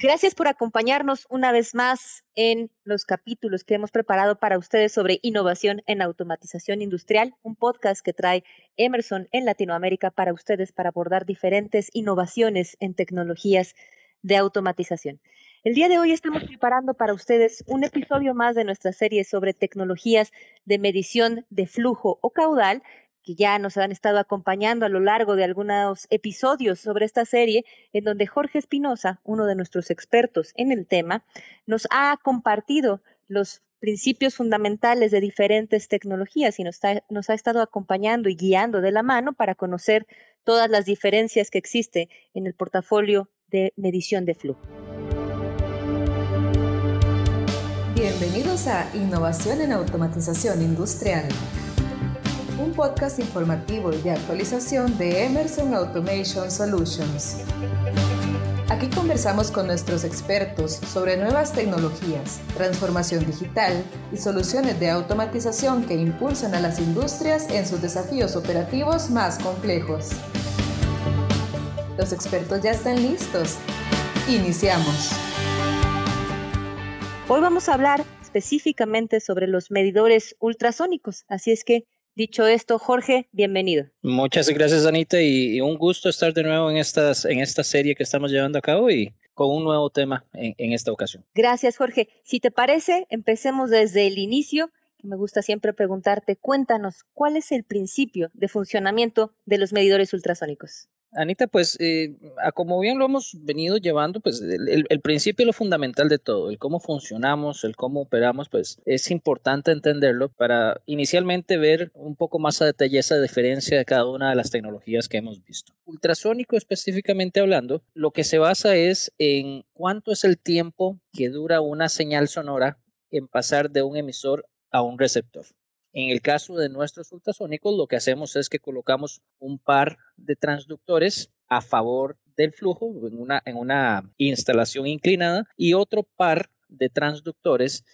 Gracias por acompañarnos una vez más en los capítulos que hemos preparado para ustedes sobre innovación en automatización industrial, un podcast que trae Emerson en Latinoamérica para ustedes para abordar diferentes innovaciones en tecnologías de automatización. El día de hoy estamos preparando para ustedes un episodio más de nuestra serie sobre tecnologías de medición de flujo o caudal que ya nos han estado acompañando a lo largo de algunos episodios sobre esta serie, en donde Jorge Espinosa, uno de nuestros expertos en el tema, nos ha compartido los principios fundamentales de diferentes tecnologías y nos, ha estado acompañando y guiando de la mano para conocer todas las diferencias que existen en el portafolio de medición de flujo. Bienvenidos a Innovación en Automatización Industrial un podcast informativo y de actualización de Emerson Automation Solutions. Aquí conversamos con nuestros expertos sobre nuevas tecnologías, transformación digital y soluciones de automatización que impulsan a las industrias en sus desafíos operativos más complejos. Los expertos ya están listos. Iniciamos. Hoy vamos a hablar específicamente sobre los medidores ultrasónicos, así es que Dicho esto, Jorge, bienvenido. Muchas gracias, Anita, y, un gusto estar de nuevo en, estas, en esta serie que estamos llevando a cabo y con un nuevo tema en, en esta ocasión. Gracias, Jorge. Si te parece, empecemos desde el inicio me gusta siempre preguntarte, cuéntanos, ¿cuál es el principio de funcionamiento de los medidores ultrasónicos? Anita, pues eh, como bien lo hemos venido llevando, pues el, principio lo fundamental de todo, el cómo funcionamos, el cómo operamos, pues es importante entenderlo para inicialmente ver un poco más a detalle esa diferencia de cada una de las tecnologías que hemos visto. Ultrasónico específicamente hablando, lo que se basa es en cuánto es el tiempo que dura una señal sonora en pasar de un emisor a un receptor. En el caso de nuestros ultrasónicos, lo que hacemos es que colocamos un par de transductores a favor del flujo en una, en una instalación inclinada y otro par de transductores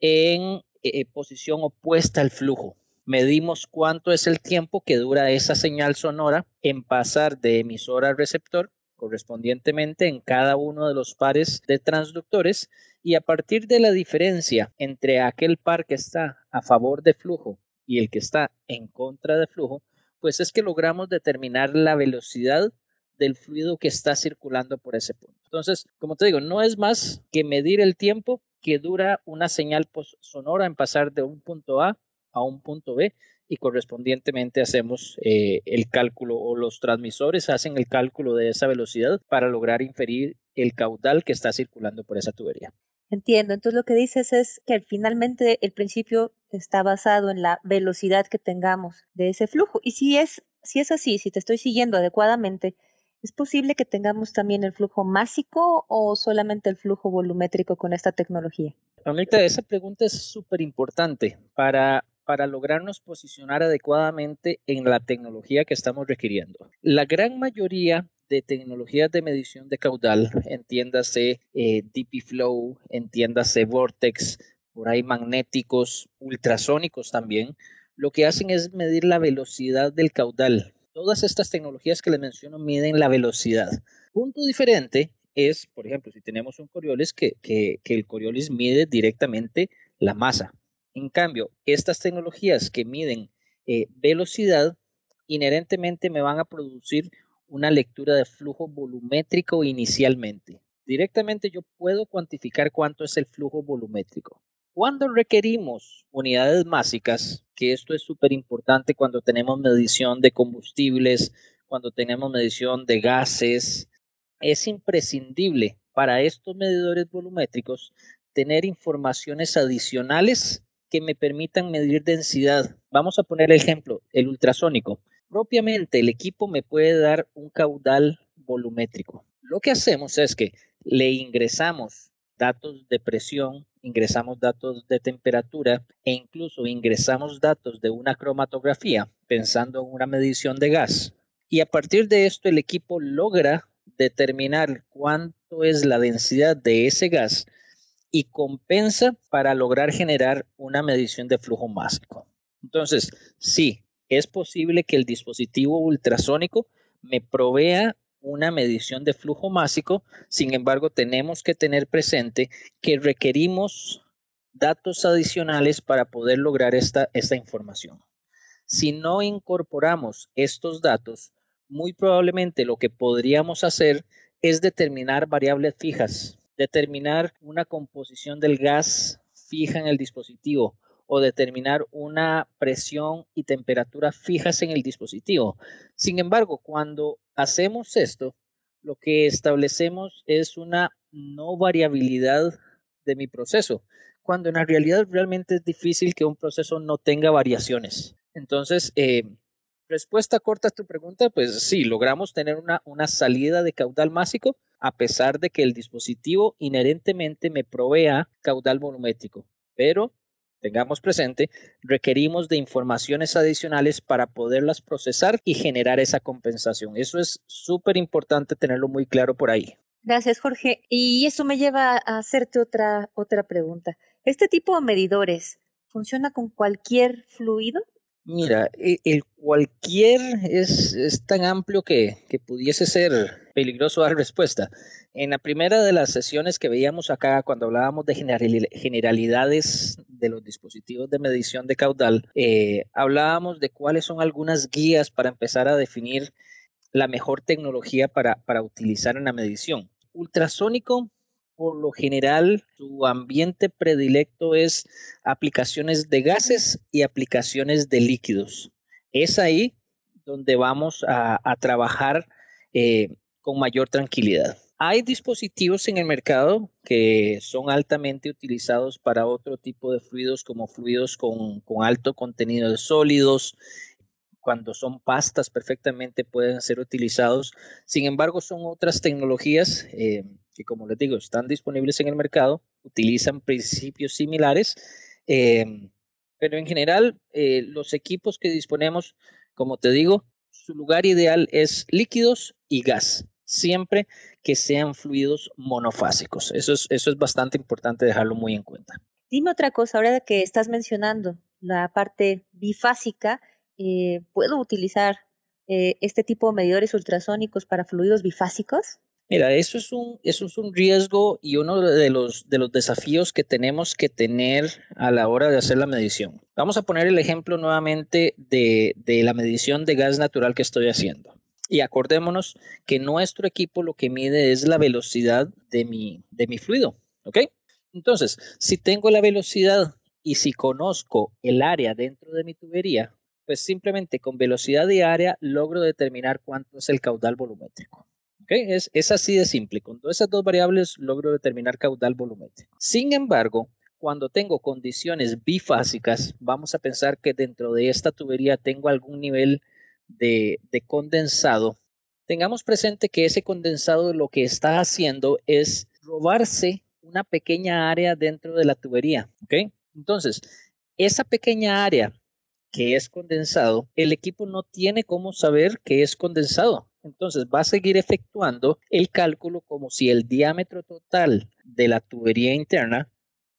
en eh, posición opuesta al flujo. Medimos cuánto es el tiempo que dura esa señal sonora en pasar de emisor a receptor correspondientemente en cada uno de los pares de transductores y a partir de la diferencia entre aquel par que está a favor de flujo y el que está en contra de flujo, pues es que logramos determinar la velocidad del fluido que está circulando por ese punto. Entonces, como te digo, no es más que medir el tiempo que dura una señal sonora en pasar de un punto A a un punto B y correspondientemente hacemos eh, el cálculo o los transmisores hacen el cálculo de esa velocidad para lograr inferir el caudal que está circulando por esa tubería. Entiendo. Entonces lo que dices es que finalmente el principio está basado en la velocidad que tengamos de ese flujo. Y si es, si es así, si te estoy siguiendo adecuadamente, ¿es posible que tengamos también el flujo másico o solamente el flujo volumétrico con esta tecnología? Anita, esa pregunta es súper importante para para lograrnos posicionar adecuadamente en la tecnología que estamos requiriendo. La gran mayoría de tecnologías de medición de caudal, entiéndase eh, DP Flow, entiéndase Vortex, por ahí magnéticos, ultrasónicos también, lo que hacen es medir la velocidad del caudal. Todas estas tecnologías que les menciono miden la velocidad. Punto diferente es, por ejemplo, si tenemos un Coriolis, que el Coriolis mide directamente la masa. En cambio, estas tecnologías que miden eh, velocidad inherentemente me van a producir una lectura de flujo volumétrico inicialmente. Directamente yo puedo cuantificar cuánto es el flujo volumétrico. Cuando requerimos unidades básicas, que esto es súper importante cuando tenemos medición de combustibles, cuando tenemos medición de gases, es imprescindible para estos medidores volumétricos tener informaciones adicionales que me permitan medir densidad. Vamos a poner el ejemplo, el ultrasónico. Propiamente el equipo me puede dar un caudal volumétrico. Lo que hacemos es que le ingresamos datos de presión, ingresamos datos de temperatura e incluso ingresamos datos de una cromatografía pensando en una medición de gas. Y a partir de esto el equipo logra determinar cuánto es la densidad de ese gas y compensa para lograr generar una medición de flujo másico. Entonces, sí, es posible que el dispositivo ultrasónico me provea una medición de flujo másico, sin embargo tenemos que tener presente que requerimos datos adicionales para poder lograr esta, esta información. Si no incorporamos estos datos, muy probablemente lo que podríamos hacer es determinar variables fijas, determinar una composición del gas fija en el dispositivo o determinar una presión y temperatura fijas en el dispositivo. Sin embargo, cuando hacemos esto, lo que establecemos es una no variabilidad de mi proceso, cuando en la realidad realmente es difícil que un proceso no tenga variaciones. Entonces, eh, respuesta corta a tu pregunta, pues sí, logramos tener una, salida de caudal másico a pesar de que el dispositivo inherentemente me provea caudal volumétrico, pero tengamos presente, requerimos de informaciones adicionales para poderlas procesar y generar esa compensación. Eso es súper importante tenerlo muy claro por ahí. Gracias, Jorge. Y eso me lleva a hacerte otra, otra pregunta. ¿Este tipo de medidores funciona con cualquier fluido? Mira, e, el cualquier es, es tan amplio que, que, pudiese ser peligroso dar respuesta. En la primera de las sesiones que veíamos acá, cuando hablábamos de generalidades de los dispositivos de medición de caudal, eh, hablábamos de cuáles son algunas guías para empezar a definir la mejor tecnología para, para utilizar en la medición. Ultrasónico por lo general su ambiente predilecto es aplicaciones de gases y aplicaciones de líquidos. Es ahí donde vamos a, trabajar eh, con mayor tranquilidad. Hay dispositivos en el mercado que son altamente utilizados para otro tipo de fluidos, como fluidos con, alto contenido de sólidos, cuando son pastas perfectamente pueden ser utilizados. Sin embargo, son otras tecnologías eh, que como les digo, están disponibles en el mercado, utilizan principios similares, em, pero en general eh, los equipos que disponemos, como te digo, su lugar ideal es líquidos y gas, siempre que sean fluidos monofásicos. Eso es, bastante importante dejarlo muy en cuenta. Dime otra cosa, ahora que estás mencionando la parte bifásica, eh, ¿puedo utilizar eh, este tipo de medidores ultrasónicos para fluidos bifásicos? Mira, eso es un, eso es un riesgo y uno de los, de los desafíos que tenemos que tener a la hora de hacer la medición. Vamos a poner el ejemplo nuevamente de, de la medición de gas natural que estoy haciendo. Y acordémonos que nuestro equipo lo que mide es la velocidad de mi, de mi fluido. ¿Ok? Entonces, si tengo la velocidad y si conozco el área dentro de mi tubería, pues simplemente con velocidad de área logro determinar cuánto es el caudal volumétrico. Es, así de simple. Con todas esas dos variables logro determinar caudal volumétrico. Sin embargo, cuando tengo condiciones bifásicas, vamos a pensar que dentro de esta tubería tengo algún nivel de, condensado. Tengamos presente que ese condensado lo que está haciendo es robarse una pequeña área dentro de la tubería. Entonces, esa pequeña área que es condensado, el equipo no tiene cómo saber que es condensado entonces va a seguir efectuando el cálculo como si el diámetro total de la tubería interna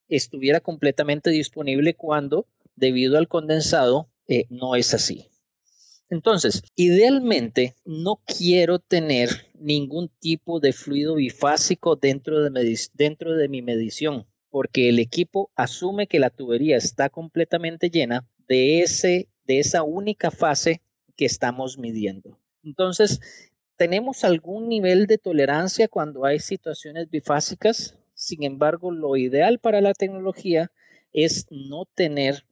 estuviera completamente disponible cuando, debido al condensado, eh, no es así. Entonces, idealmente no quiero tener ningún tipo de fluido bifásico dentro de, mi medición, porque el equipo asume que la tubería está completamente llena de esa única fase que estamos midiendo. Entonces, tenemos algún nivel de tolerancia cuando hay situaciones bifásicas. Sin embargo, lo ideal para la tecnología es no tener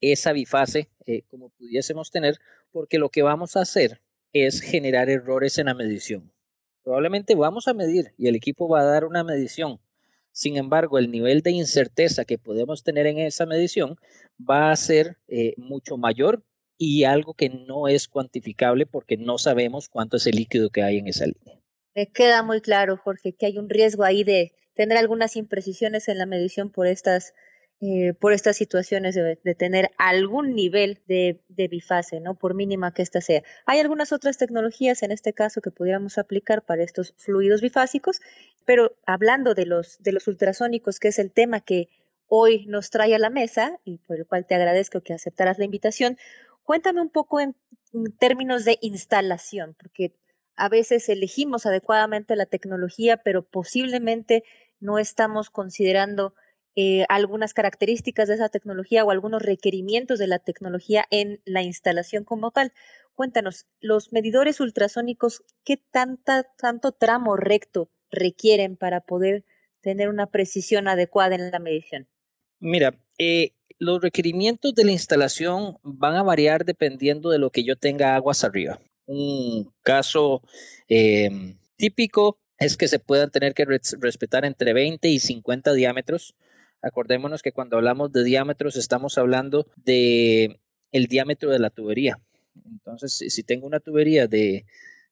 esa bifase eh, como pudiésemos tener, porque lo que vamos a hacer es generar errores en la medición. Probablemente vamos a medir y el equipo va a dar una medición. Sin embargo, el nivel de incerteza que podemos tener en esa medición va a ser eh, mucho mayor y algo que no es cuantificable porque no sabemos cuánto es el líquido que hay en esa línea. Me queda muy claro, Jorge, que hay un riesgo ahí de tener algunas imprecisiones en la medición por estas, eh, por estas situaciones de, tener algún nivel de, bifase, ¿no? Por mínima que ésta sea. Hay algunas otras tecnologías en este caso que pudiéramos aplicar para estos fluidos bifásicos, pero hablando de los, de los ultrasónicos, que es el tema que hoy nos trae a la mesa y por el cual te agradezco que aceptaras la invitación, Cuéntame un poco en, términos de instalación, porque a veces elegimos adecuadamente la tecnología, pero posiblemente no estamos considerando eh, algunas características de esa tecnología o algunos requerimientos de la tecnología en la instalación como tal. Cuéntanos, los medidores ultrasónicos, ¿qué tanto tramo recto requieren para poder tener una precisión adecuada en la medición? Mira, eh, los requerimientos de la instalación van a variar dependiendo de lo que yo tenga aguas arriba. Un caso em, típico es que se puedan tener que respetar entre 20 y 50 diámetros Acordémonos que cuando hablamos de diámetros estamos hablando de el diámetro de la tubería. Entonces, si tengo una tubería de,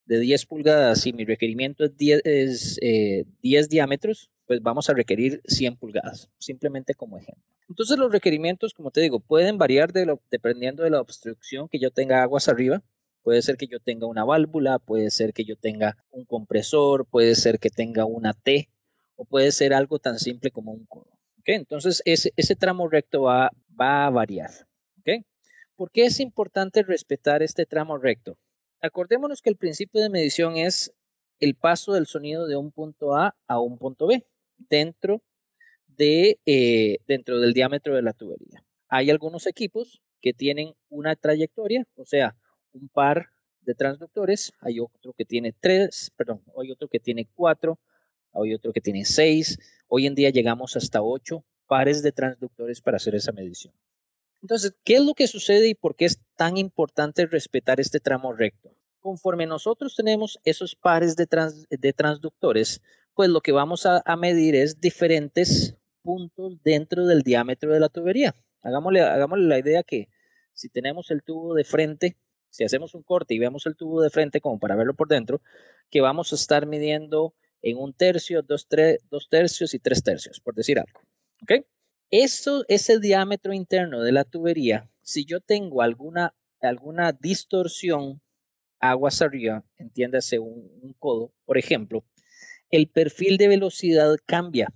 10 pulgadas y mi requerimiento es 10, es, 10 eh, diámetros, pues vamos a requerir 100 pulgadas, simplemente como ejemplo. Entonces los requerimientos, como te digo, pueden variar dependiendo de la obstrucción que yo tenga aguas arriba. Puede ser que yo tenga una válvula, puede ser que yo tenga un compresor, puede ser que tenga una T o puede ser algo tan simple como un codo. Entonces, ese, tramo recto va, va a variar. ¿okay? ¿Por qué es importante respetar este tramo recto? Acordémonos que el principio de medición es el paso del sonido de un punto A a un punto B dentro, de, eh, dentro del diámetro de la tubería. Hay algunos equipos que tienen una trayectoria, o sea, un par de transductores, hay otro que tiene tres, perdón, hay otro que tiene cuatro, hay otro que tiene seis, hoy en día llegamos hasta ocho pares de transductores para hacer esa medición. Entonces, ¿qué es lo que sucede y por qué es tan importante respetar este tramo recto? Conforme nosotros tenemos esos pares de, transductores, pues lo que vamos a, medir es diferentes puntos dentro del diámetro de la tubería. Hagámosle, hagámosle la idea que si tenemos el tubo de frente, si hacemos un corte y vemos el tubo de frente como para verlo por dentro, que vamos a estar midiendo en un tercio, dos, tercios y tres tercios, por decir algo. ¿Ok? Eso, ese diámetro interno de la tubería, si yo tengo alguna, alguna distorsión aguas arriba, entiéndase un codo, por ejemplo, el perfil de velocidad cambia.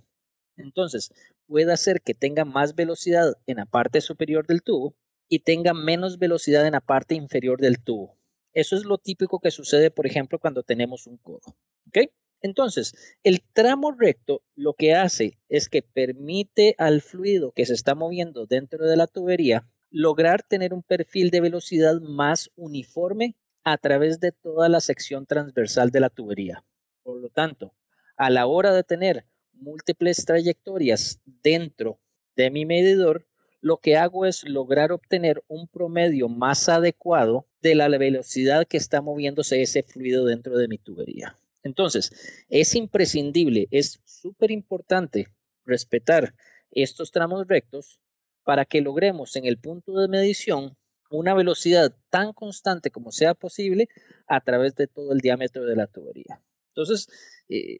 Entonces, puede hacer que tenga más velocidad en la parte superior del tubo y tenga menos velocidad en la parte inferior del tubo. Eso es lo típico que sucede, por ejemplo, cuando tenemos un codo. ¿Ok? Entonces, el tramo recto lo que hace es que permite al fluido que se está moviendo dentro de la tubería lograr tener un perfil de velocidad más uniforme a través de toda la sección transversal de la tubería. Por lo tanto, a la hora de tener múltiples trayectorias dentro de mi medidor, lo que hago es lograr obtener un promedio más adecuado de la velocidad que está moviéndose ese fluido dentro de mi tubería. Entonces, es imprescindible, es súper importante respetar estos tramos rectos para que logremos en el punto de medición una velocidad tan constante como sea posible a través de todo el diámetro de la tubería. Entonces, eh,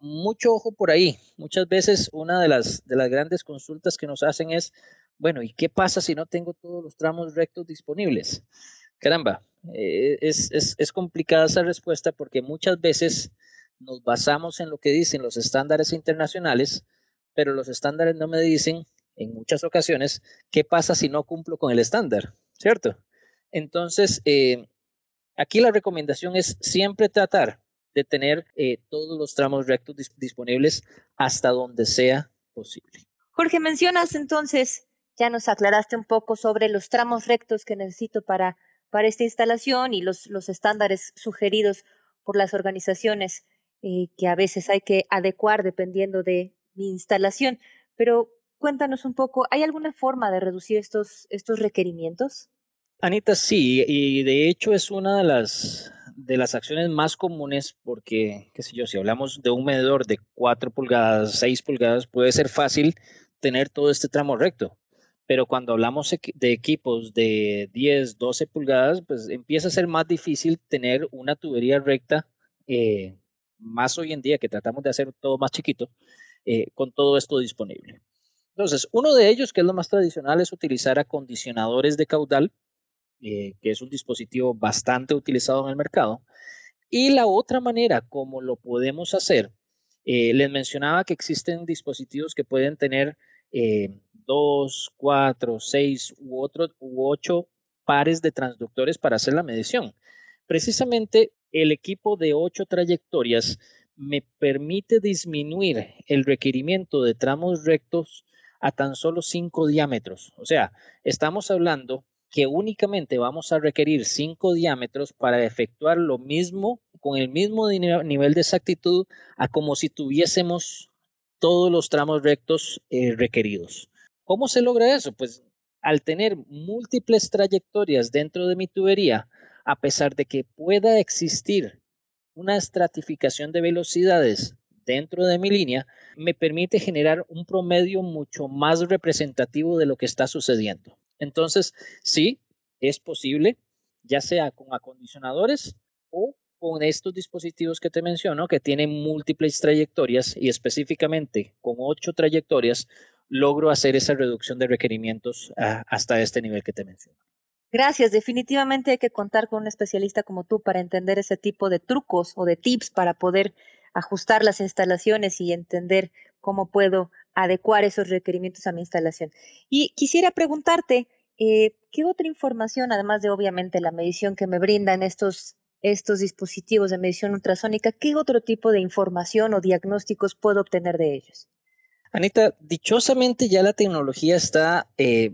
mucho ojo por ahí. Muchas veces una de las, de las grandes consultas que nos hacen es, bueno, ¿y qué pasa si no tengo todos los tramos rectos disponibles? Caramba, eh, es, es, complicada esa respuesta porque muchas veces nos basamos en lo que dicen los estándares internacionales, pero los estándares no me dicen en muchas ocasiones qué pasa si no cumplo con el estándar, ¿cierto? Entonces, eh, aquí la recomendación es siempre tratar de tener eh, todos los tramos rectos disponibles hasta donde sea posible. Jorge, mencionas entonces, ya nos aclaraste un poco sobre los tramos rectos que necesito para para esta instalación y los, los estándares sugeridos por las organizaciones eh, que a veces hay que adecuar dependiendo de mi instalación. Pero cuéntanos un poco, ¿hay alguna forma de reducir estos, estos requerimientos? Anita, sí, y de hecho es una de las, de las acciones más comunes porque, qué sé yo, si hablamos de un medidor de 4 pulgadas, 6 pulgadas, puede ser fácil tener todo este tramo recto pero cuando hablamos de equipos de 10, 12 pulgadas, pues empieza a ser más difícil tener una tubería recta, eh, más hoy en día que tratamos de hacer todo más chiquito, eh, con todo esto disponible. Entonces, uno de ellos, que es lo más tradicional, es utilizar acondicionadores de caudal, eh, que es un dispositivo bastante utilizado en el mercado. Y la otra manera como lo podemos hacer, les mencionaba que existen dispositivos que pueden tener dos, cuatro, seis u, otro, u ocho pares de transductores para hacer la medición. Precisamente el equipo de ocho trayectorias me permite disminuir el requerimiento de tramos rectos a tan solo cinco diámetros. O sea, estamos hablando que únicamente vamos a requerir cinco diámetros para efectuar lo mismo con el mismo nivel de exactitud a como si tuviésemos todos los tramos rectos eh, requeridos. ¿Cómo se logra eso? Pues al tener múltiples trayectorias dentro de mi tubería, a pesar de que pueda existir una estratificación de velocidades dentro de mi línea, me permite generar un promedio mucho más representativo de lo que está sucediendo. Entonces, sí, es posible, ya sea con acondicionadores o con estos dispositivos que te menciono, que tienen múltiples trayectorias y específicamente con ocho trayectorias, logro hacer esa reducción de requerimientos ah, hasta este nivel que te menciono. Gracias. Definitivamente hay que contar con un especialista como tú para entender ese tipo de trucos o de tips para poder ajustar las instalaciones y entender cómo puedo adecuar esos requerimientos a mi instalación. Y quisiera preguntarte, eh, ¿qué otra información, además de obviamente la medición que me brindan estos, estos dispositivos de medición ultrasónica, qué otro tipo de información o diagnósticos puedo obtener de ellos? Anita, dichosamente ya la tecnología está eh,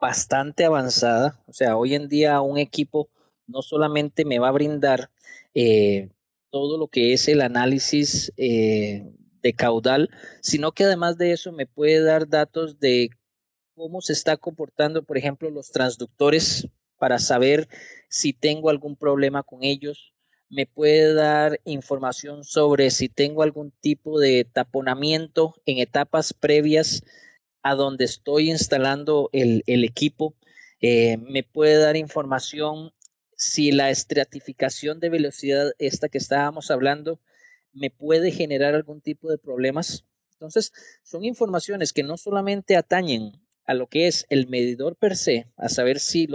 bastante avanzada. O sea, hoy en día un equipo no solamente me va a brindar eh, todo lo que es el análisis de caudal, sino que además de eso me puede dar datos de cómo se está comportando, por ejemplo, los transductores para saber si tengo algún problema con ellos. Me puede dar información sobre si tengo algún tipo de taponamiento en etapas previas a donde estoy instalando el, equipo. Eh, me puede dar información si la estratificación de velocidad, esta que estábamos hablando, me puede generar algún tipo de problemas. Entonces, son informaciones que no solamente atañen a lo que es el medidor per se, a saber si,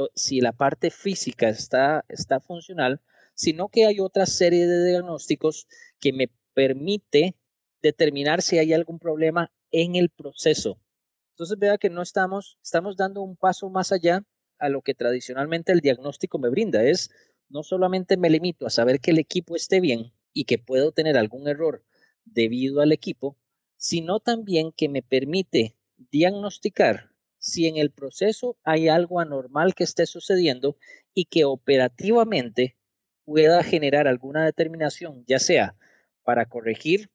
la parte física está, está funcional, sino que hay otra serie de diagnósticos que me permite determinar si hay algún problema en el proceso. Entonces vea que no estamos, estamos dando un paso más allá a lo que tradicionalmente el diagnóstico me brinda. Es no solamente me limito a saber que el equipo esté bien y que puedo tener algún error debido al equipo, sino también que me permite diagnosticar si en el proceso hay algo anormal que esté sucediendo y que operativamente pueda generar alguna determinación, ya sea para corregir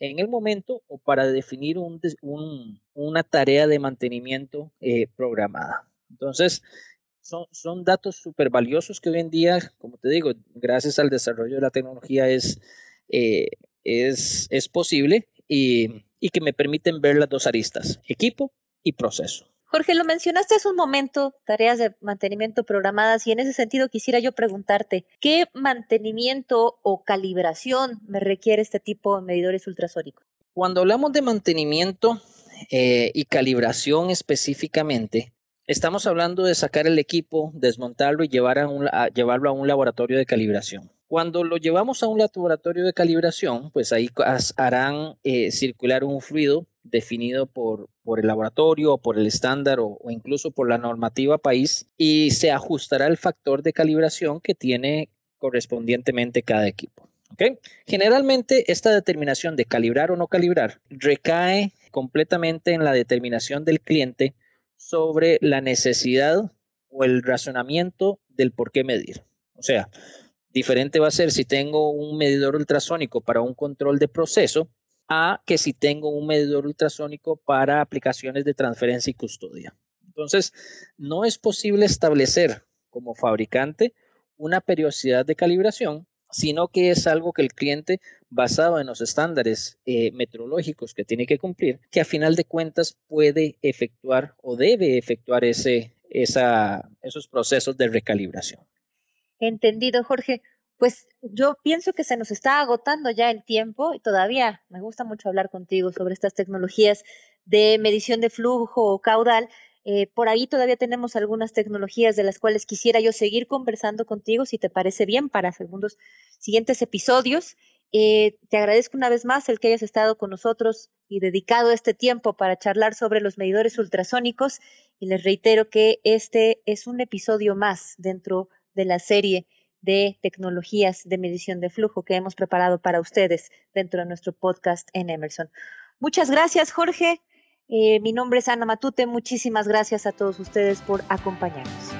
en el momento o para definir una tarea de mantenimiento eh, programada. Entonces, son, son datos súper valiosos que hoy en día, como te digo, gracias al desarrollo de la tecnología es, eh, es, es posible y, y que me permiten ver las dos aristas, equipo y proceso. Jorge, lo mencionaste hace un momento, tareas de mantenimiento programadas, y en ese sentido quisiera yo preguntarte, ¿qué mantenimiento o calibración me requiere este tipo de medidores ultrasónicos? Cuando hablamos de mantenimiento eh, y calibración específicamente, estamos hablando de sacar el equipo, desmontarlo y llevarlo a un laboratorio de calibración. Cuando lo llevamos a un laboratorio de calibración, pues ahí harán eh, circular un fluido definido por, el laboratorio o por el estándar o, incluso por la normativa país y se ajustará el factor de calibración que tiene correspondientemente cada equipo. Generalmente esta determinación de calibrar o no calibrar recae completamente en la determinación del cliente sobre la necesidad o el razonamiento del por qué medir. O sea, diferente va a ser si tengo un medidor ultrasónico para un control de proceso a que si tengo un medidor ultrasónico para aplicaciones de transferencia y custodia. Entonces, no es posible establecer como fabricante una periodicidad de calibración, sino que es algo que el cliente, basado en los estándares eh, metrológicos que tiene que cumplir, que a final de cuentas puede efectuar o debe efectuar ese, esos procesos de recalibración. Entendido, Jorge. Pues yo pienso que se nos está agotando ya el tiempo y todavía me gusta mucho hablar contigo sobre estas tecnologías de medición de flujo o caudal. Eh, por ahí todavía tenemos algunas tecnologías de las cuales quisiera yo seguir conversando contigo, si te parece bien, para segundos siguientes episodios. Eh, te agradezco una vez más el que hayas estado con nosotros y dedicado este tiempo para charlar sobre los medidores ultrasónicos y les reitero que este es un episodio más dentro de la serie de tecnologías de medición de flujo que hemos preparado para ustedes dentro de nuestro podcast en Emerson. Muchas gracias, Jorge. Eh, mi nombre es Ana Matute. Muchísimas gracias a todos ustedes por acompañarnos.